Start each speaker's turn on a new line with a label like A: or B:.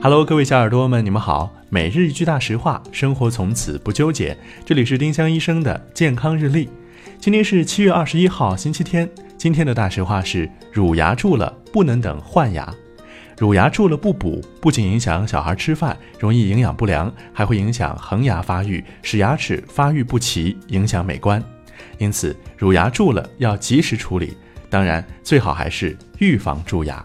A: Hello，各位小耳朵们，你们好。每日一句大实话，生活从此不纠结。这里是丁香医生的健康日历。今天是七月二十一号，星期天。今天的大实话是：乳牙蛀了不能等换牙。乳牙蛀了不补，不仅影响小孩吃饭，容易营养不良，还会影响恒牙发育，使牙齿发育不齐，影响美观。因此，乳牙蛀了要及时处理。当然，最好还是预防蛀牙。